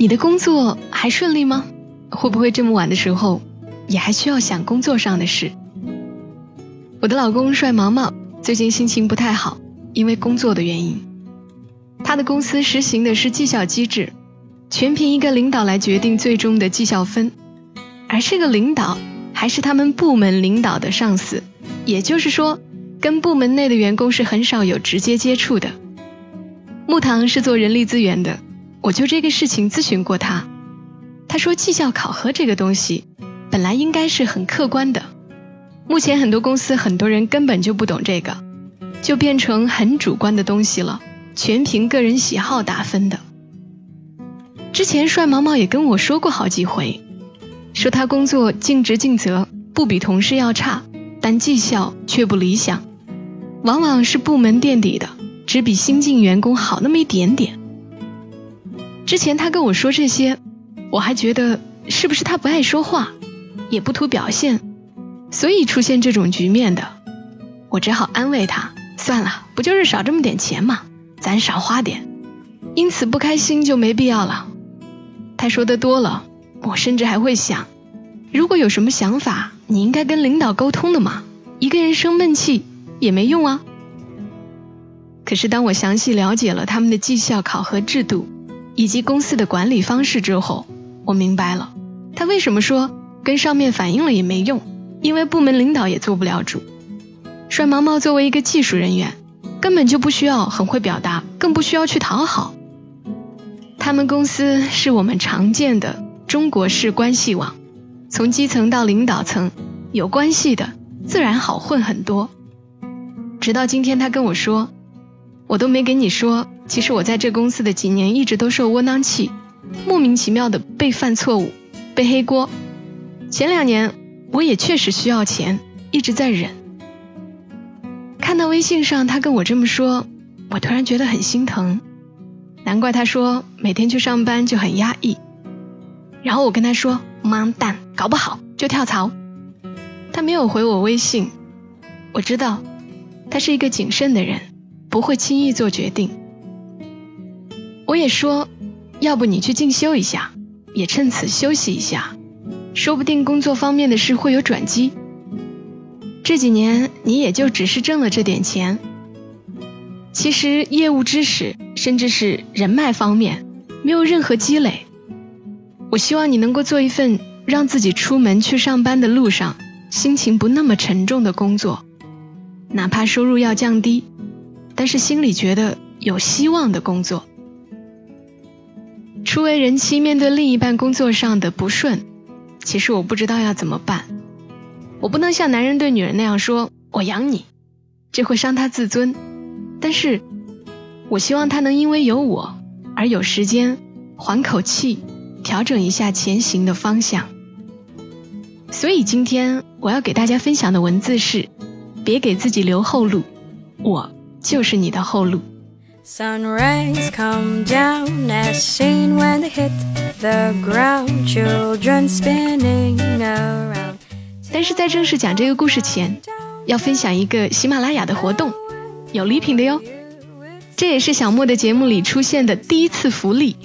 你的工作还顺利吗？会不会这么晚的时候，也还需要想工作上的事？我的老公帅毛毛最近心情不太好，因为工作的原因。他的公司实行的是绩效机制，全凭一个领导来决定最终的绩效分，而这个领导还是他们部门领导的上司，也就是说，跟部门内的员工是很少有直接接触的。木糖是做人力资源的，我就这个事情咨询过他，他说绩效考核这个东西本来应该是很客观的，目前很多公司很多人根本就不懂这个，就变成很主观的东西了，全凭个人喜好打分的。之前帅毛毛也跟我说过好几回，说他工作尽职尽责，不比同事要差，但绩效却不理想，往往是部门垫底的，只比新进员工好那么一点点。之前他跟我说这些，我还觉得是不是他不爱说话，也不图表现，所以出现这种局面的。我只好安慰他，算了，不就是少这么点钱嘛，咱少花点，因此不开心就没必要了。他说的多了，我甚至还会想，如果有什么想法，你应该跟领导沟通的嘛，一个人生闷气也没用啊。可是当我详细了解了他们的绩效考核制度以及公司的管理方式之后，我明白了他为什么说跟上面反映了也没用，因为部门领导也做不了主。帅毛毛作为一个技术人员，根本就不需要很会表达，更不需要去讨好。他们公司是我们常见的中国式关系网，从基层到领导层，有关系的自然好混很多。直到今天，他跟我说，我都没跟你说，其实我在这公司的几年一直都受窝囊气，莫名其妙的被犯错误，被黑锅。前两年我也确实需要钱，一直在忍。看到微信上他跟我这么说，我突然觉得很心疼。难怪他说每天去上班就很压抑。然后我跟他说：“妈蛋，搞不好就跳槽。”他没有回我微信。我知道他是一个谨慎的人，不会轻易做决定。我也说，要不你去进修一下，也趁此休息一下，说不定工作方面的事会有转机。这几年你也就只是挣了这点钱。其实业务知识甚至是人脉方面没有任何积累。我希望你能够做一份让自己出门去上班的路上心情不那么沉重的工作，哪怕收入要降低，但是心里觉得有希望的工作。初为人妻，面对另一半工作上的不顺，其实我不知道要怎么办。我不能像男人对女人那样说“我养你”，这会伤他自尊。但是，我希望他能因为有我而有时间缓口气，调整一下前行的方向。所以今天我要给大家分享的文字是：别给自己留后路，我就是你的后路。Sun rays come down as seen when they hit the ground. Children spinning around. 但是在正式讲这个故事前，要分享一个喜马拉雅的活动，有礼品的哟。这也是小莫的节目里出现的第一次福利。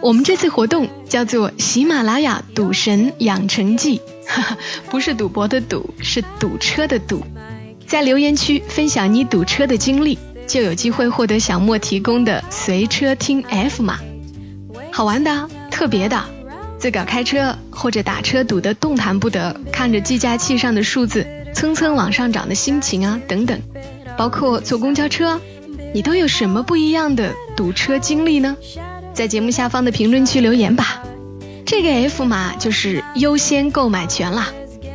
我们这次活动叫做喜马拉雅赌神养成记，哈哈，不是赌博的赌，是堵车的堵。在留言区分享你堵车的经历，就有机会获得小莫提供的随车听 F 码，好玩的，特别的。自个儿开车或者打车堵得动弹不得，看着计价器上的数字蹭蹭往上涨的心情啊等等，包括坐公交车，你都有什么不一样的堵车经历呢？在节目下方的评论区留言吧。这个 F 码就是优先购买权啦，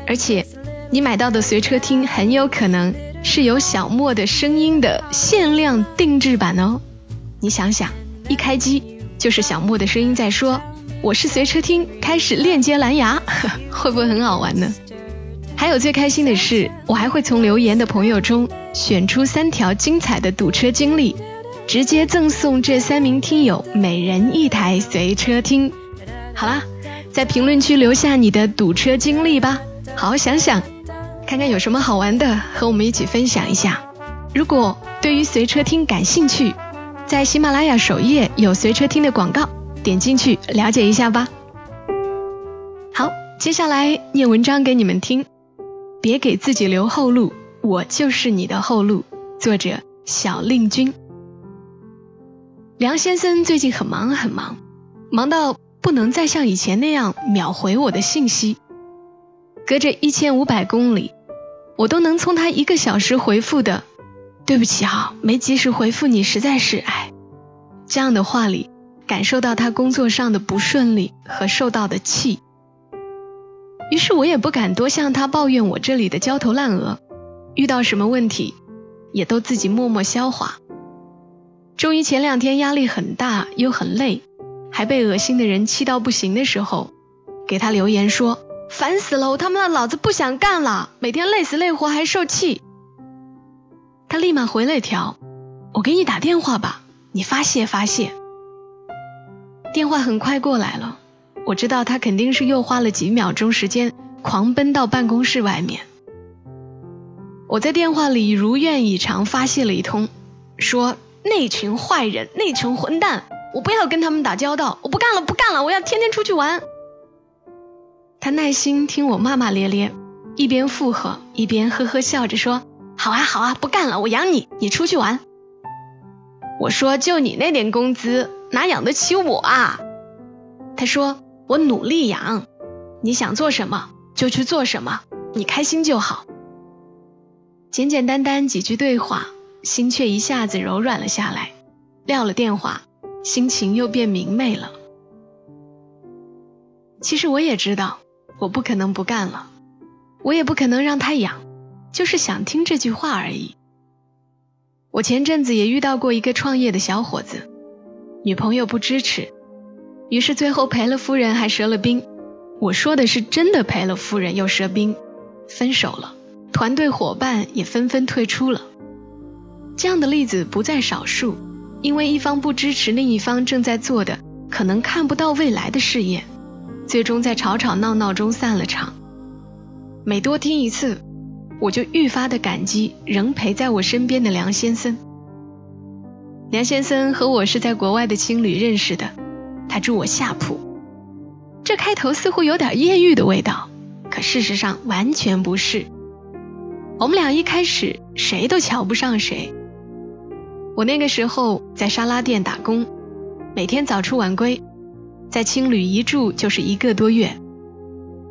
而且你买到的随车听很有可能是有小莫的声音的限量定制版哦。你想想，一开机。就是小莫的声音在说：“我是随车听，开始链接蓝牙，会不会很好玩呢？”还有最开心的是，我还会从留言的朋友中选出三条精彩的堵车经历，直接赠送这三名听友每人一台随车听。好啦，在评论区留下你的堵车经历吧，好好想想，看看有什么好玩的，和我们一起分享一下。如果对于随车听感兴趣，在喜马拉雅首页有随车听的广告，点进去了解一下吧。好，接下来念文章给你们听。别给自己留后路，我就是你的后路。作者小令君。梁先生最近很忙很忙，忙到不能再像以前那样秒回我的信息。隔着一千五百公里，我都能从他一个小时回复的“对不起啊，没及时回复你，实在是哎”这样的话里，感受到他工作上的不顺利和受到的气。于是我也不敢多向他抱怨我这里的焦头烂额，遇到什么问题，也都自己默默消化。终于前两天压力很大又很累，还被恶心的人气到不行的时候，给他留言说：“烦死了，我他妈的老子不想干了，每天累死累活还受气。”他立马回了一条：“我给你打电话吧，你发泄发泄。”电话很快过来了。我知道他肯定是又花了几秒钟时间狂奔到办公室外面。我在电话里如愿以偿发泄了一通，说那群坏人，那群混蛋，我不要跟他们打交道，我不干了，不干了，我要天天出去玩。他耐心听我骂骂咧咧，一边附和，一边呵呵笑着说：“好啊，好啊，不干了，我养你，你出去玩。”我说：“就你那点工资，哪养得起我啊？”他说。我努力养，你想做什么就去做什么，你开心就好。简简单单几句对话，心却一下子柔软了下来。撂了电话，心情又变明媚了。其实我也知道，我不可能不干了，我也不可能让他养，就是想听这句话而已。我前阵子也遇到过一个创业的小伙子，女朋友不支持。于是最后赔了夫人还折了兵，我说的是真的赔了夫人又折兵，分手了，团队伙伴也纷纷退出了。这样的例子不在少数，因为一方不支持另一方正在做的可能看不到未来的事业，最终在吵吵闹闹中散了场。每多听一次，我就愈发的感激仍陪在我身边的梁先生。梁先生和我是在国外的青旅认识的。他住我下铺，这开头似乎有点艳遇的味道，可事实上完全不是。我们俩一开始谁都瞧不上谁。我那个时候在沙拉店打工，每天早出晚归，在青旅一住就是一个多月，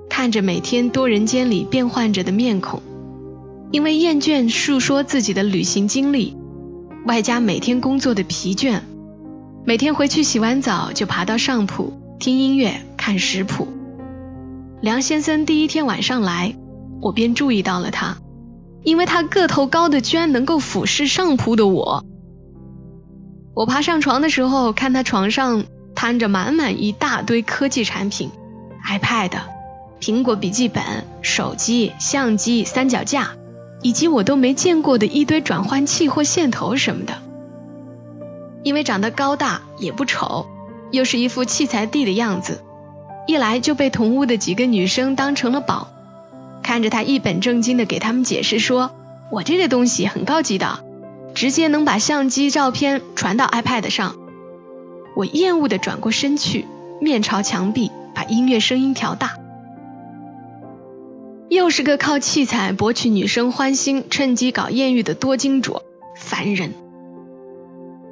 看着每天多人间里变换着的面孔，因为厌倦述说自己的旅行经历，外加每天工作的疲倦。每天回去洗完澡就爬到上铺听音乐看食谱。梁先生第一天晚上来，我便注意到了他，因为他个头高的居然能够俯视上铺的我。我爬上床的时候，看他床上摊着满满一大堆科技产品，iPad、苹果笔记本、手机、相机、三脚架，以及我都没见过的一堆转换器或线头什么的。因为长得高大也不丑，又是一副器材帝的样子，一来就被同屋的几个女生当成了宝。看着他一本正经的给他们解释说：“我这个东西很高级的，直接能把相机照片传到 iPad 上。”我厌恶的转过身去，面朝墙壁，把音乐声音调大。又是个靠器材博取女生欢心、趁机搞艳遇的多金主，烦人。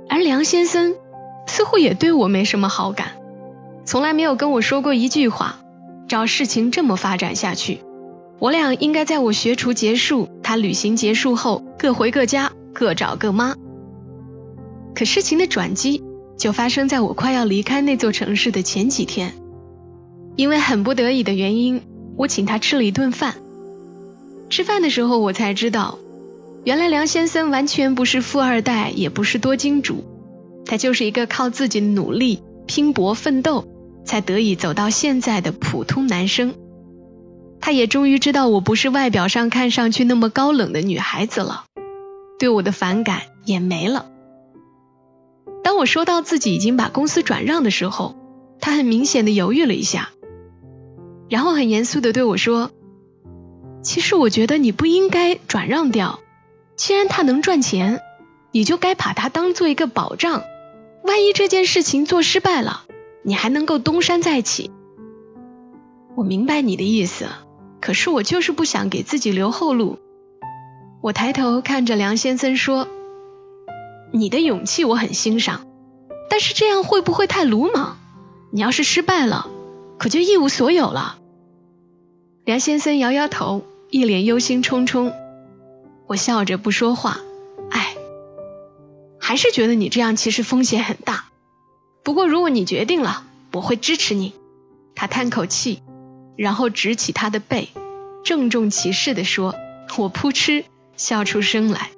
而梁先生似乎也对我没什么好感，从来没有跟我说过一句话。照事情这么发展下去，我俩应该在我学厨结束，他旅行结束后各回各家，各找各妈。可事情的转机就发生在我快要离开那座城市的前几天，因为很不得已的原因，我请他吃了一顿饭。吃饭的时候，我才知道。原来梁先生完全不是富二代，也不是多金主，他就是一个靠自己努力拼搏奋斗，才得以走到现在的普通男生。他也终于知道我不是外表上看上去那么高冷的女孩子了，对我的反感也没了。当我说到自己已经把公司转让的时候，他很明显的犹豫了一下，然后很严肃的对我说：“其实我觉得你不应该转让掉，既然它能赚钱，你就该把它当做一个保障，万一这件事情做失败了，你还能够东山再起。”我明白你的意思。可是我就是不想给自己留后路。我抬头看着梁先生说：“你的勇气我很欣赏，但是这样会不会太鲁莽？你要是失败了，可就一无所有了。”梁先生摇摇头，一脸忧心忡忡。我笑着不说话。哎，还是觉得你这样其实风险很大。不过如果你决定了，我会支持你。他叹口气。然后直起他的背，郑重其事地说：“我扑哧笑出声来。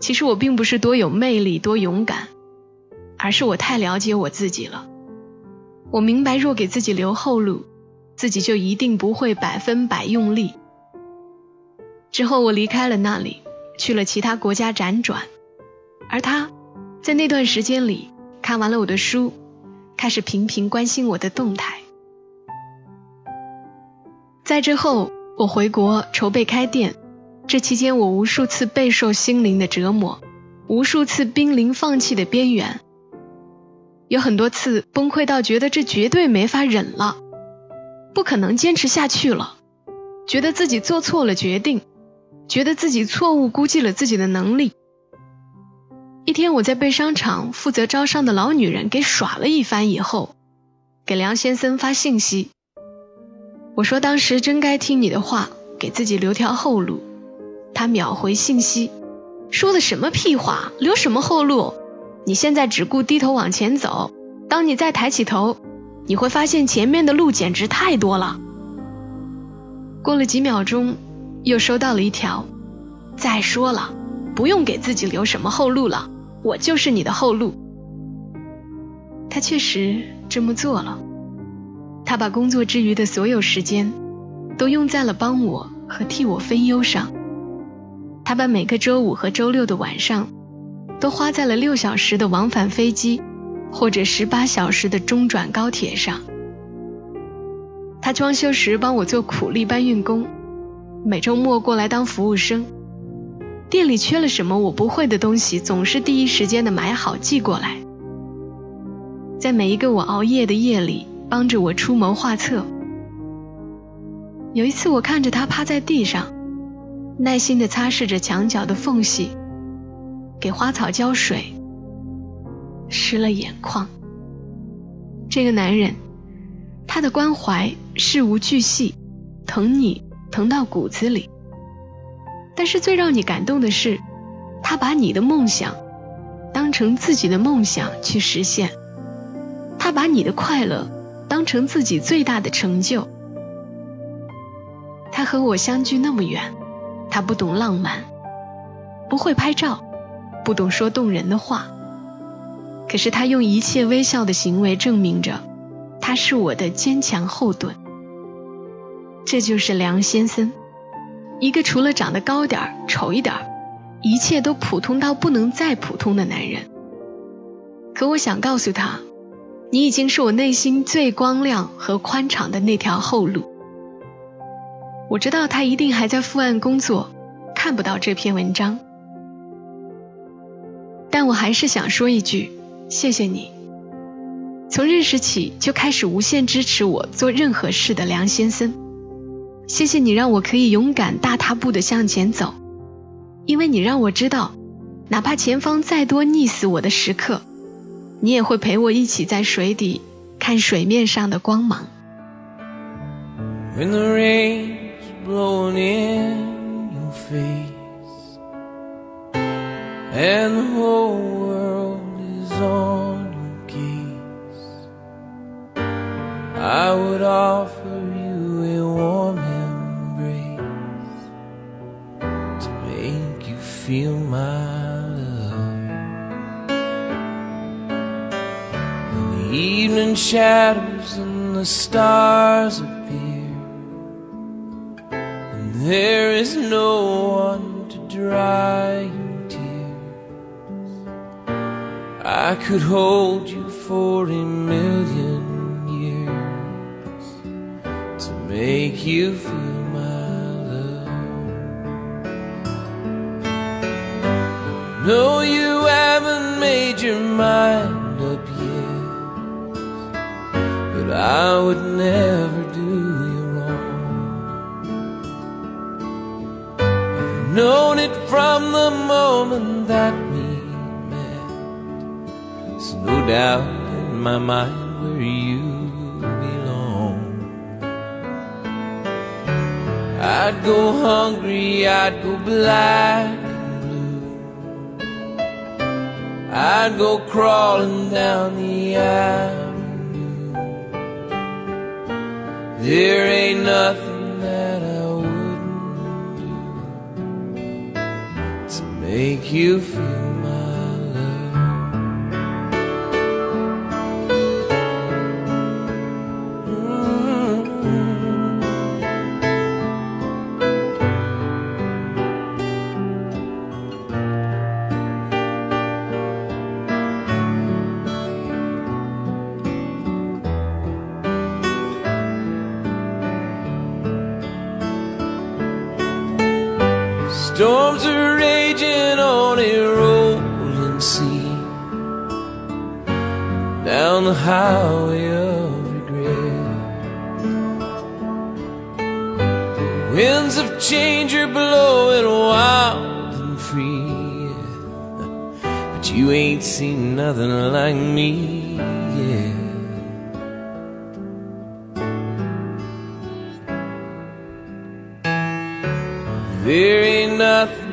其实我并不是多有魅力、多勇敢，而是我太了解我自己了。我明白，若给自己留后路，自己就一定不会百分百用力。之后，我离开了那里，去了其他国家辗转，而他，在那段时间里看完了我的书，开始频频关心我的动态。”在之后，我回国筹备开店，这期间我无数次备受心灵的折磨，无数次濒临放弃的边缘，有很多次崩溃到觉得这绝对没法忍了，不可能坚持下去了，觉得自己做错了决定，觉得自己错误估计了自己的能力。一天，我在被商场负责招商的老女人给耍了一番以后，给梁先生发信息。我说当时真该听你的话，给自己留条后路。他秒回信息，说的什么屁话？留什么后路？你现在只顾低头往前走，当你再抬起头，你会发现前面的路简直太多了。过了几秒钟，又收到了一条。再说了，不用给自己留什么后路了，我就是你的后路。他确实这么做了。他把工作之余的所有时间，都用在了帮我和替我分忧上。他把每个周五和周六的晚上，都花在了六小时的往返飞机，或者十八小时的中转高铁上。他装修时帮我做苦力搬运工，每周末过来当服务生。店里缺了什么我不会的东西，总是第一时间的买好寄过来。在每一个我熬夜的夜里。帮着我出谋划策。有一次，我看着他趴在地上，耐心地擦拭着墙角的缝隙，给花草浇水，湿了眼眶。这个男人，他的关怀事无巨细，疼你疼到骨子里。但是最让你感动的是，他把你的梦想当成自己的梦想去实现，他把你的快乐。当成自己最大的成就。他和我相距那么远，他不懂浪漫，不会拍照，不懂说动人的话。可是他用一切微笑的行为证明着，他是我的坚强后盾。这就是梁先生，一个除了长得高点儿、丑一点儿，一切都普通到不能再普通的男人。可我想告诉他。你已经是我内心最光亮和宽敞的那条后路。我知道他一定还在伏案工作，看不到这篇文章，但我还是想说一句：谢谢你。从认识起就开始无限支持我做任何事的梁先生，谢谢你让我可以勇敢大踏步的向前走，因为你让我知道，哪怕前方再多溺死我的时刻。你也会陪我一起在水底看水面上的光芒。blown in your face, and the whole world is on your case. I would offer you a warm embrace to make you feel my love. When the evening shadows and the stars appear. There is no one to dry your tears. I could hold you for a million years to make you feel my love. No, you haven't made your mind up yet, but I would never known it from the moment that we met. There's no doubt in my mind where you belong. I'd go hungry, I'd go black and blue. I'd go crawling down the avenue. There ain't nothing make you feel you ain't seen nothing like me yet. There ain't nothing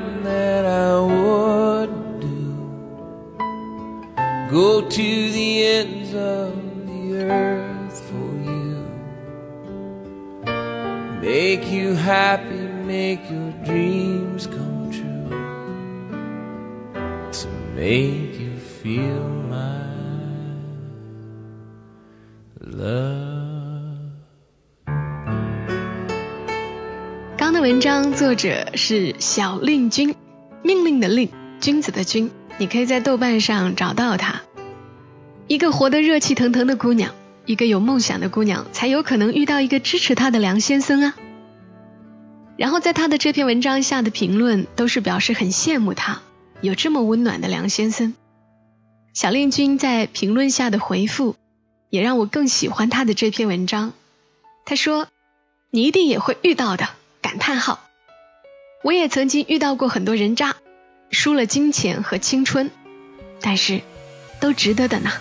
的文章作者是小令君，命令的令，君子的君，你可以在豆瓣上找到他。一个活得热气腾腾的姑娘，一个有梦想的姑娘，才有可能遇到一个支持她的梁先生啊。然后在他的这篇文章下的评论都是表示很羡慕他有这么温暖的梁先生。小令君在评论下的回复，也让我更喜欢他的这篇文章。他说：“你一定也会遇到的。”叹号！我也曾经遇到过很多人渣，输了金钱和青春，但是都值得的呢。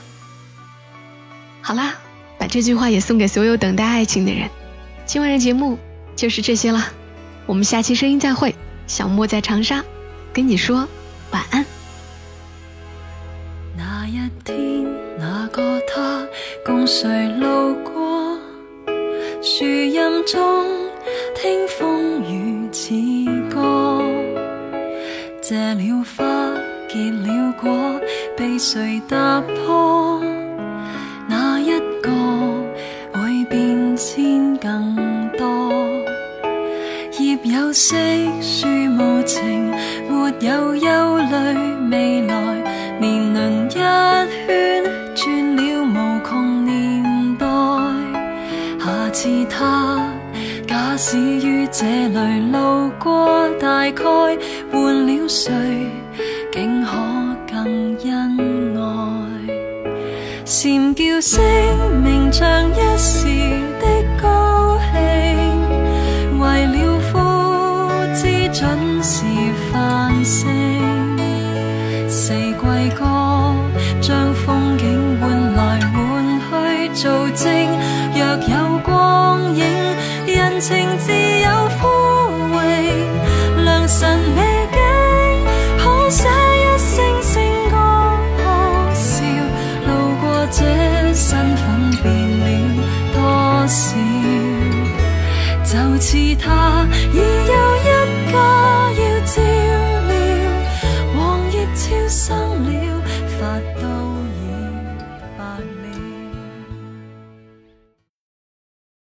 好啦，把这句话也送给所有等待爱情的人。今晚的节目就是这些了，我们下期声音再会。小莫在长沙跟你说晚安。那一天，那个他共谁路谢了花，结了果，被谁踏破？那一个会变迁更多。叶有色，树无情，没有忧虑未来。年轮一圈，转了无穷年代。下次他假使于这里路过，大概谁，竟可更恩爱。蝉叫声鸣，像一时